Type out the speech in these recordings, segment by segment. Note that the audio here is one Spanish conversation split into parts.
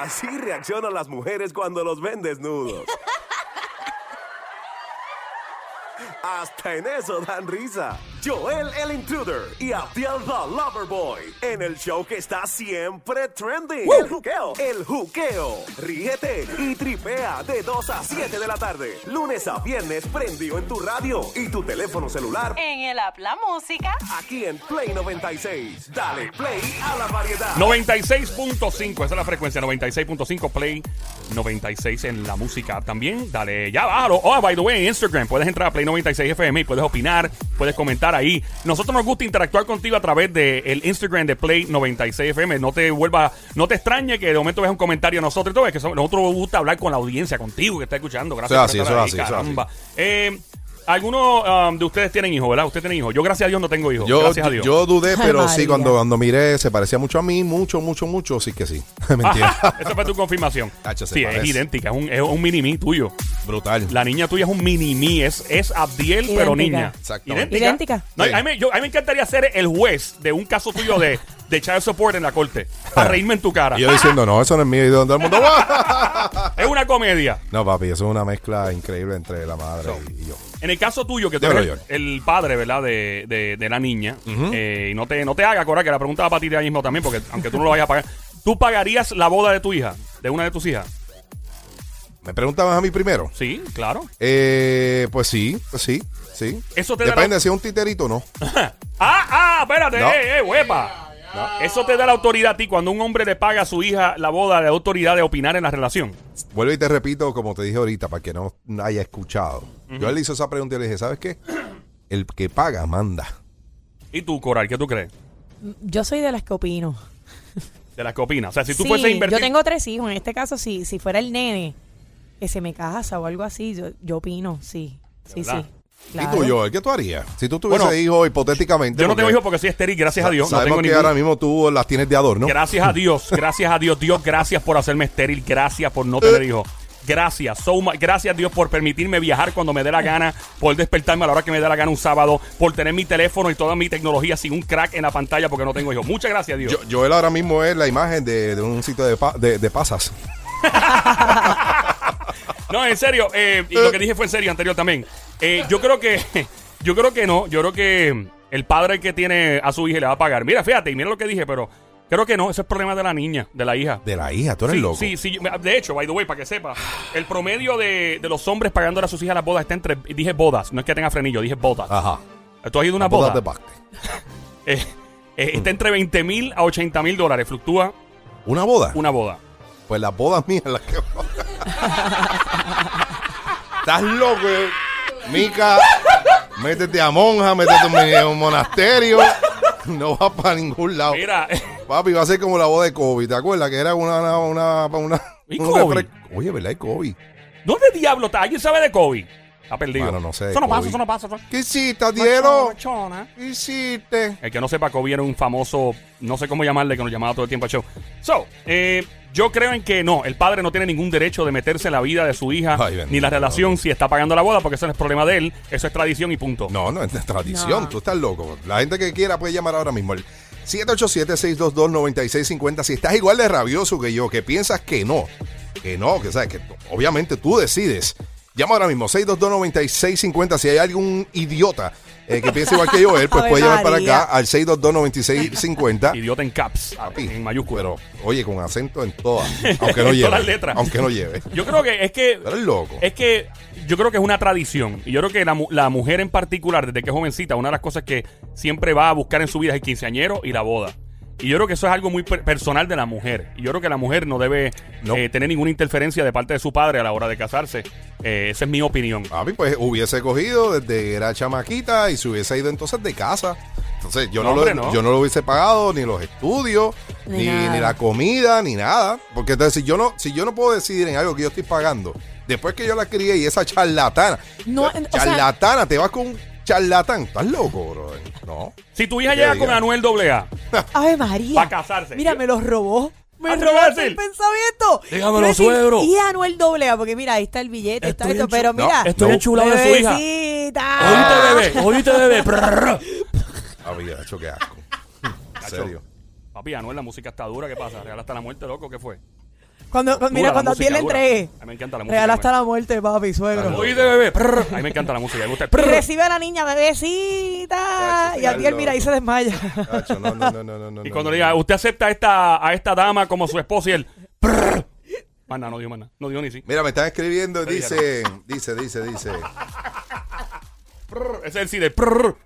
Así reaccionan las mujeres cuando los ven desnudos. Hasta en eso dan risa. Joel el Intruder y Abdiel the Loverboy en el show que está siempre trending. El juqueo, el juqueo. Ríete y tripea de 2 a 7 de la tarde. Lunes a viernes prendido en tu radio y tu teléfono celular. En el app La Música. Aquí en Play 96. Dale play a la variedad. 96.5, esa es la frecuencia, 96.5 Play, 96 en la música también. Dale, ya bájalo. Oh, by the way, en Instagram puedes entrar a Play 96 FM y puedes opinar, puedes comentar ahí. Nosotros nos gusta interactuar contigo a través del Instagram de Play 96 FM. No te vuelva, no te extrañe que de momento veas un comentario a nosotros y todo, es que so- nosotros nos gusta hablar con la audiencia, contigo que está escuchando. Gracias por así, estar así. caramba. Eh, Algunos um, de ustedes tienen hijos, ¿verdad? Usted tiene hijos. Yo, gracias a Dios, no tengo hijos. Yo, gracias a Dios. yo dudé, Ay, pero sí, cuando, cuando miré, se parecía mucho a mí, mucho, mucho, mucho, sí que sí. Mentira. Esa fue tu confirmación. Se sí, es idéntica. Es un, es un mini-me tuyo. Brutal. La niña tuya es un mini-me. Es, es Abdiel, pero niña. Exactamente. Idéntica. No, Sí. a, mí, yo- a mí me encantaría ser el juez de un caso tuyo de, de child support en la corte. Para reírme en tu cara. Y yo diciendo, no, eso no es mío. Y todo el mundo, Es una comedia. no, papi, eso es una mezcla increíble entre la madre y yo. En el caso tuyo, que tú eres el padre, ¿verdad? De, de- de la niña. eh, y no te, no te haga, Cora, que la pregunta va para ti de ahí mismo también, porque aunque tú no lo vayas a pagar. ¿Tú pagarías la boda de tu hija? ¿De una de tus hijas? ¿Me preguntabas a mí primero? Sí, claro. Eh, pues sí, pues sí, sí. Eso te Depende dará- si es un titerito o no. ah, ah, espérate, No. eh, eh, huepa. Eso te da la autoridad a ti cuando un hombre le paga a su hija la boda de autoridad de opinar en la relación. Vuelvo y te repito, como te dije ahorita, para que no haya escuchado. Yo le hice esa pregunta y le dije, ¿sabes qué? El que paga, manda. ¿Y tú, Coral, qué tú crees? Yo soy de las que opino. De las que opinas. O sea, si tú Sí, fueses a invertir. Yo tengo tres hijos. En este caso, si, si fuera el nene que se me casa o algo así, yo, yo opino, sí. Sí, verdad? ¿Y tú, Joel? ¿Qué tú harías? Si tú tuvieses Bueno, hijos hipotéticamente. Yo no tengo hijos porque soy estéril, gracias a Dios. No Sabemos tengo que ningún- ahora mismo tú las tienes de adorno. Gracias a Dios, gracias a Dios. Dios, gracias por hacerme estéril. Gracias por no tener hijos. Gracias, so much- gracias Dios por permitirme viajar cuando me dé la gana, por despertarme a la hora que me dé la gana un sábado, por tener mi teléfono y toda mi tecnología sin un crack en la pantalla porque no tengo hijos. Muchas gracias Dios. Yo, Joel ahora mismo es la imagen de, de un sitio de, pa- de, de pasas. No, en serio, eh, y lo que dije fue en serio anterior también. Eh, yo creo que, yo creo que no, yo creo que el padre que tiene a su hija le va a pagar. Mira, fíjate, y mira lo que dije, pero creo que no, ese es el problema de la niña, de la hija. De la hija, tú eres sí, loco. Sí, sí, de hecho, by the way, para que sepa, el promedio de, de los hombres pagando a sus hijas las bodas está entre, dije bodas, no es que tenga frenillo, dije bodas. Ajá. ¿Tú has ido a una Bodas boda? de basque. Eh, eh, está entre 20 mil a 80 mil dólares, fluctúa ¿Una boda? una boda. Pues las bodas mías las que. Estás loco, eh. Mica. Métete a monja, métete en un monasterio. No vas para ningún lado. Mira, Papi, va a ser como la boda de Kobe. ¿Te acuerdas? Que era una. una, una, una- ¿Y un Kobe? Oye, ¿verdad? Y Kobe. ¿dónde diablo está? ¿Alguien sabe de Kobe? Está perdido. Mano, no sé Eso no pasa, eso no pasa. ¿Qué hiciste? Machona. ¿Qué hiciste? El que no sepa, Kobe era un famoso, no sé cómo llamarle, que nos llamaba todo el tiempo al show. So, eh, yo creo en que no, el padre no tiene ningún derecho de meterse en la vida de su hija, Ay, bendito, ni la relación no. si está pagando la boda, porque eso no es problema de él, eso es tradición y punto. No, no, es tradición. No. Tú estás loco. La gente que quiera puede llamar ahora mismo. El 787-622-9650. Si estás igual de rabioso que yo, que piensas que no, que no, que sabes que obviamente tú decides. Llama ahora mismo, 622-9650. Si hay algún idiota eh, que piense igual que yo, él pues puede llamar para acá al 622-9650. Idiota en caps, Papi, en mayúsculas. Pero, oye, con acento en todas. Aunque no En lleve. todas las letras. Aunque no lleve. Yo creo que es que Pero es loco. Es que yo creo que es una tradición. Y yo creo que la, la mujer en particular, desde que es jovencita, una de las cosas que siempre va a buscar en su vida es el quinceañero y la boda. Y yo creo que eso es algo muy per- personal de la mujer. Y yo creo que la mujer no debe No. eh, tener ninguna interferencia de parte de su padre a la hora de casarse. Eh, esa es mi opinión. Papi, pues hubiese cogido desde que era chamaquita y se hubiese ido entonces de casa. Entonces yo No, no, hombre, lo, no. yo no lo hubiese pagado, ni los estudios, Ni ni, la comida, ni nada. Porque entonces si yo no, si yo no puedo decidir en algo que yo estoy pagando, después que yo la crié y esa charlatana, No, o sea- charlatana, te vas con un charlatán, estás loco, bro. No. Si tu hija ¿Qué llega diga? con Anuel AA, Ave María. Pa' casarse. Mira, me los robó. Me ¿te lo robó vas a el pensamiento. Dígamelo, decir, suegro. Y Anuel doblea, porque mira, ahí está el billete, está esto, pero No, mira. estoy enchulado de su hija. Bebecita. Oíste, bebé, oíste, bebé. Papi, hecho qué asco. En serio. Papi, Anuel, la música está dura. ¿Qué pasa? ¿Real hasta la muerte, loco? ¿Qué fue? Cuando, cuando- mira, cuando a ti música, le dura. entregué, A mí me encanta la música. regala hasta la muerte, papi, suegro. Oye de bebé. prr. A mí me encanta la música. Me gusta el Y prr. recibe a la niña, bebecita. Chacho, Y a ti él mira y loco. se desmaya. Tacho, no, no, no, no, no, no, Y cuando no. le diga, usted acepta a esta, a esta dama como su esposa y él. prr. Nada, no dio nada. No dio ni sí. Mira, me están escribiendo, dice, dice, dice, dice. Prr. Ese es el sí de. prr.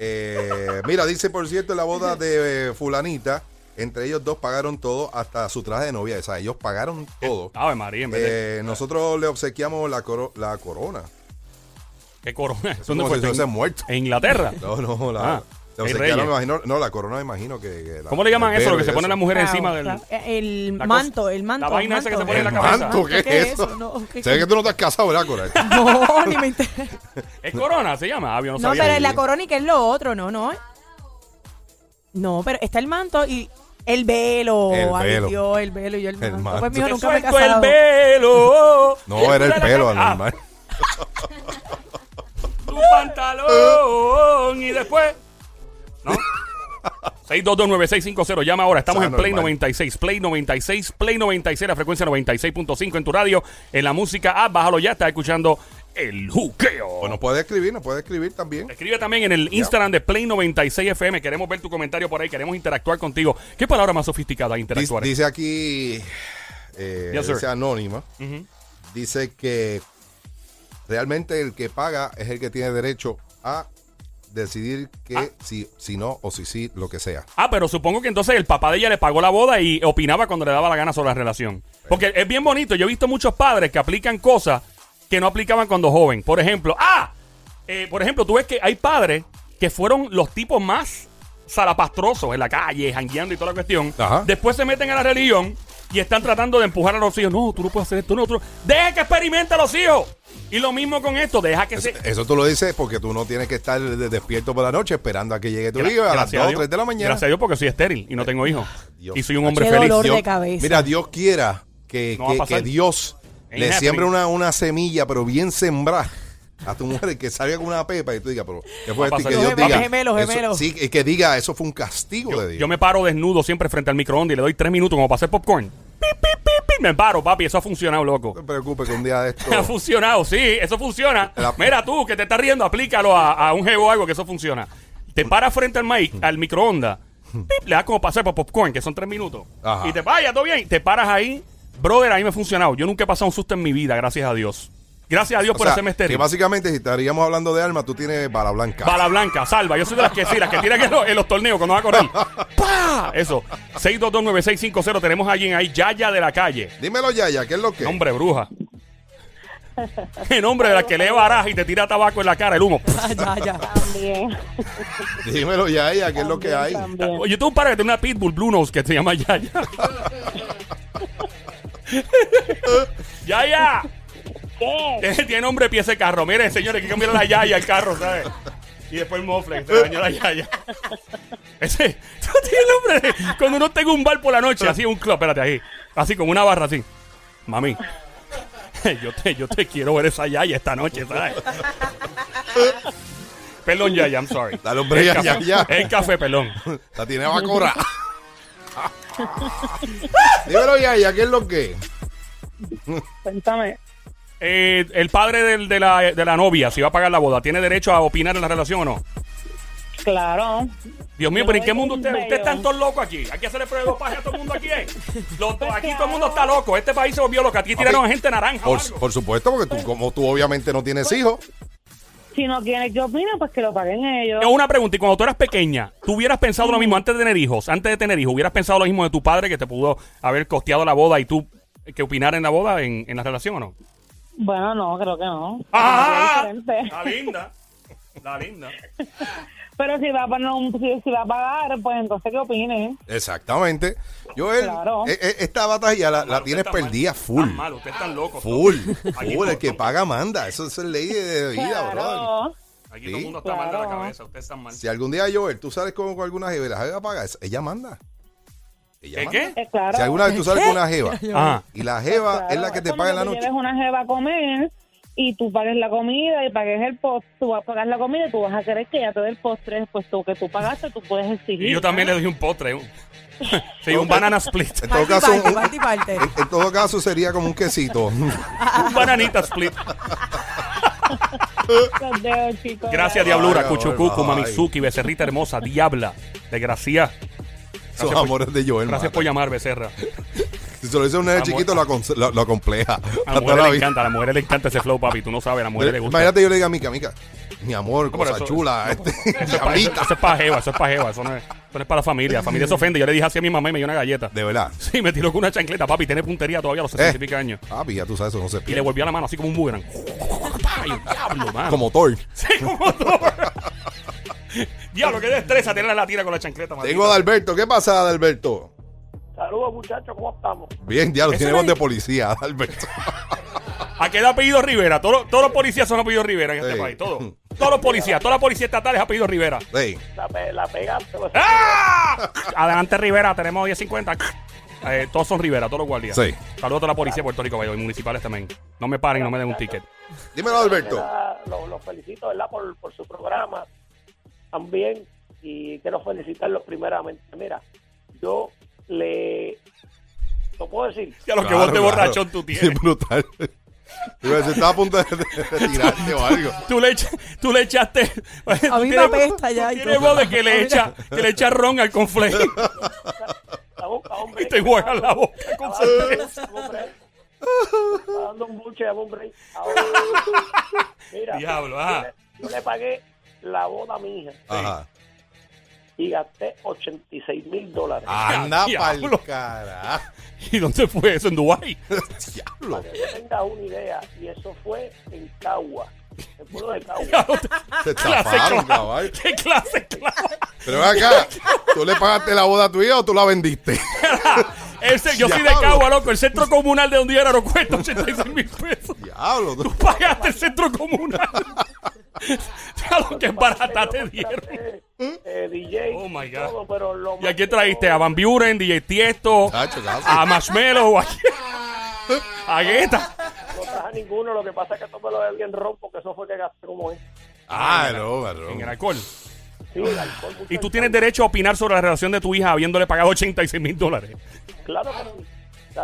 eh, mira, dice, por cierto, la boda de eh, fulanita, entre ellos dos pagaron todo, hasta su traje de novia. O sea, ellos pagaron todo. Ave María, en vez de. Eh, nosotros le obsequiamos la, coro- la corona. ¿Qué corona? Es ¿Dónde como fue? si fuese ¿En, muerto. en Inglaterra? No, no, la, Ah, le hay obsequiaron, reyes. me imagino, no, la corona me imagino que... que la- ¿Cómo le llaman el eso? Lo pelo que y se ponen las mujeres Claro, encima del. claro. El la manto, el manto. la vaina el esa que se manto. pone en la El cabeza. manto, ¿qué, ¿Qué es es eso? eso? No, ¿qué- Se ve que tú no te has casado, ¿verdad, Coral? No, ni me interesa. ¿Es corona? ¿Se llama? Ah, yo no No, sabía. pero es la corona y que es lo otro, no, no. No, pero está el manto y el velo. El Ay, velo. Dios, el velo y yo el manto. manto. Pues mijo, nunca me he el pelo. No, era el pelo anormal. tu pantalón y después. ¿No? 6229650, llama ahora. Estamos Está en Play normal. 96, Play 96, Play 96, la frecuencia 96.5 en tu radio, en la música app, bájalo ya, estás escuchando el juqueo. O nos puede escribir, nos puede escribir también. Escribe también en el Instagram de Play 96 FM, queremos ver tu comentario por ahí, queremos interactuar contigo. ¿Qué palabra más sofisticada Dice, interactuar? dice aquí, eh, Yes, sir. dice Anónima, Ujú. dice que realmente el que paga es el que tiene derecho a decidir que Ah. si, si no o si sí, lo que sea. Ah, pero supongo que entonces el papá de ella le pagó la boda y opinaba cuando le daba la gana sobre la relación. Porque es bien bonito. Yo he visto muchos padres que aplican cosas que no aplicaban cuando joven. Por ejemplo, ah, eh, por ejemplo, tú ves que hay padres que fueron los tipos más salapastrosos en la calle, jangueando y toda la cuestión. Ajá. Después se meten a la religión y están tratando de empujar a los hijos. No, tú no puedes hacer esto, no, tú no. Deja que experimenten los hijos. Y lo mismo con esto, deja que se... Eso tú lo dices porque tú no tienes que estar de- despierto por la noche esperando a que llegue tu Gra- hijo a las gracias 2 o Dios. 3 de la mañana. Gracias a Dios porque soy estéril y no tengo hijos. Dios. Y soy un hombre Qué feliz. dolor Dios- de cabeza. Mira, Dios quiera que, No a que Dios Ain't le siembre una, una semilla, pero bien sembrada a tu mujer, que salga con una pepa y tú digas, pero ¿qué fue esto? Y que. Dios diga, gemelos, eso- gemelos. sí, y que diga, eso fue un castigo Dios. Yo me paro desnudo siempre frente al microondas y le doy tres minutos como para hacer popcorn. Pip, pip, pip. Me paro, papi. Eso ha funcionado, loco. No te preocupes que un día de esto... Ha funcionado, sí, eso funciona. La- Mira tú, que te estás riendo, aplícalo a, a un jevo o algo que eso funciona. Te paras frente al mic, al microondas, pip, le das como para hacer popcorn, que son tres minutos. Ajá. Y te vaya, todo bien. Te paras ahí. Brother, a mí me ha funcionado. Yo nunca he pasado un susto en mi vida, gracias a Dios. Gracias a Dios O por sea, hacerme que estéril. básicamente si estaríamos hablando de alma, tú tienes bala blanca. Bala blanca, salva. Yo soy de las que sí, las que tiran en los, en los torneos cuando va a correr. ¡Pah! Eso. 6229650. Tenemos a alguien ahí, Yaya de la calle. Dímelo, Yaya, ¿qué es lo que? Nombre bruja. El nombre de la que lee baraja y te tira tabaco en la cara, el humo. ya, ya. También. Dímelo, Yaya, ¿qué es lo que hay? También. Yo tengo un par que tiene una Pitbull Blue Nose que se llama Yaya. Yaya. ¿Qué? Tiene nombre de pieza de carro. Miren, señores, hay que cambiar la Yaya al carro, ¿sabes? Y después el mofle, se dañó la Yaya. Ese, eso tiene nombre de- Cuando uno tenga un bar por la noche, así un club, espérate ahí. Así con una barra así. Mami, yo te, yo te quiero ver esa Yaya esta noche, ¿sabes? Perdón, Yaya, I'm sorry. Dale, hombre, El Yaya, café- ya. El café, perdón. La tiene Bacora. Dímelo, Yaya, ¿qué es lo que? Cuéntame. Eh, el padre del- de, la, de la novia, si va a pagar la boda, ¿tiene derecho a opinar en la relación o no? Claro. Dios mío, Yo pero ¿en qué mundo ustedes un ustedes están todos locos aquí? Hay que hacerle prueba de dopaje a todo el mundo aquí, ¿eh? Los- Pues aquí todo el mundo está loco. Este país se volvió loco. Aquí tiraron a gente naranja. o Por, algo. por supuesto, porque tú, como tú obviamente no tienes hijos, Si no quieren que opine, pues que lo paguen ellos. Tengo una pregunta, y cuando tú eras pequeña, ¿tú hubieras pensado lo mismo antes de tener hijos? Antes de tener hijos, ¿hubieras pensado lo mismo de tu padre que te pudo haber costeado la boda y tú eh, que opinar en la boda, en, en la relación o no? Bueno, no, creo que no. ¡Ah! Es diferente. La linda. La linda. Pero si va a poner un, si, si va a pagar, pues entonces que opine. exactamente. Joel, Claro. eh, eh, esta batalla la, la tienes perdida full. Tan mal, ustedes están locos. Full. Aquí Full. El no- que paga manda. Eso es ley de vida. Claro. Aquí Sí. todo el mundo está mal de la Claro. cabeza. Ustedes están mal. Si algún día, Joel, tú sales con, con alguna jeva y la jeva paga, ella manda. Ella ¿Qué, manda. qué? Eh, claro. Si alguna vez tú sales con una jeva y la jeva Claro, es la que te paga en la tú noche. lleves una jeva a comer y tú pagues la comida y pagues el postre, tú vas a pagar la comida y tú vas a querer que ella te dé el postre, pues tú que tú pagaste, tú puedes exigir. Y yo también le doy un postre. un- sí, un banana split. En todo caso, un- en, en todo caso sería como un quesito. un bananita split. Los dedos, chicos. Gracias, Diablura, ay, Cuchucucu, ay. Mamizuki, Becerrita Hermosa, Diabla, Desgracia. Son por- amores de Joel. Gracias mata. por llamar, Becerra. Si se lo dice a un nene chiquito, lo, lo, lo acompleja. A la mujer le encanta, a la mujer le encanta ese flow, papi. Tú no sabes, a la mujer le gusta. Imagínate yo le diga a Mica, Mica, mi amor, cosa eso- chula. este, Eso es, para, eso, diablita. eso es para jeva, eso es para jeva, eso no es, eso no es para la familia. La familia se ofende. Yo le dije así a mi mamá y me dio una galleta. De verdad. Sí, me tiró con una chancleta, papi. Tiene puntería todavía a los 60 y Eh. pico años. Papi, ya tú sabes, eso no se Y le volvió a la mano así como un boomerang. Ay, diablo, mano. Como Thor. Sí, como tú. Diablo, qué destreza tener la tira con la chancleta. Tengo a Adalberto. ¿Qué pasa, Adalberto? Saludos muchachos, ¿cómo estamos? Bien, diablo, Eso tiene voz de policía, Adalberto. ¿A qué da apellido Rivera? Todos, todos los policías son apellido Rivera en este Sí. país. Todos. Todos los policías, toda la policía estatal es apellido Rivera. Sí. La, pe- la pegaste. pues. ¡Ah! Adelante Rivera, tenemos 1050. Eh, todos son Rivera, todos los guardias. Sí. Saludos a toda la policía de Puerto Rico, y municipales también. No me paren y no me den un ticket. Dímelo, Los, los felicito, ¿verdad? Por, por su programa también. Y quiero felicitarlos primeramente. Mira, yo le... ¿Lo puedo decir? Ya lo que Claro, vos de claro. borrachón tú Sí, tienes. brutal. Iba a decir, estaba a punto de, de- de tirarte o algo. Tú le, echa- tú le echaste. A mí me apesta ya todo. voz de que le echa, que le echa ron al conflay La boca, hombre. y te juega la boca con cerveza. Dando un buche a hombre. Mira, Diablo, yo ajá. le- yo le pagué la boda a mi hija Ajá. Y gasté 86 mil dólares. Anda pa'l carajo. ¿Y dónde fue eso? ¿En Dubái? Diablo. Para que tengas una idea, y eso fue en Cagua, el pueblo de Cagua. Se clase estafaron, caballo. ¿Qué clase clave? Pero ven acá, ¿tú le pagaste la boda a tu hija o tú la vendiste? Ese, yo soy de Diablo. Cagua, loco. El centro comunal de donde yo era no cuesta 86 mil pesos. Diablo. tú- Pagaste el centro comunal. Ya lo que barata te dieron. Eh, DJ Oh, my y God. todo, pero lo ¿Y más a quién trajiste? ¿A Van Buren, DJ Tiesto? Chacho. ¿A Marshmello? ¿A quién? ¿A Guetta? No traje ninguno, lo que pasa es que esto me lo bebí en ron, porque eso fue que gasté como es. Ah, no, no. En el alcohol. Sí, el alcohol, mucho Y tú alcohol. tienes derecho a opinar sobre la relación de tu hija habiéndole pagado 86 mil dólares. Claro que sí,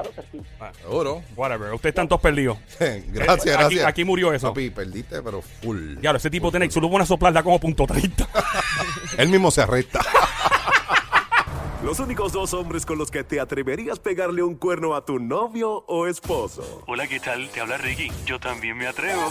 claro que sí. Seguro. Whatever. Ustedes están todos perdidos. Gracias, Eh, aquí- gracias. aquí murió eso. Papi, perdiste, pero full. Claro, ese tipo tiene solo una soplar da como punto 30. Él mismo se arresta. Los únicos dos hombres con los que te atreverías pegarle un cuerno a tu novio o esposo. Hola, ¿qué tal? Te habla Ricky. Yo también me atrevo.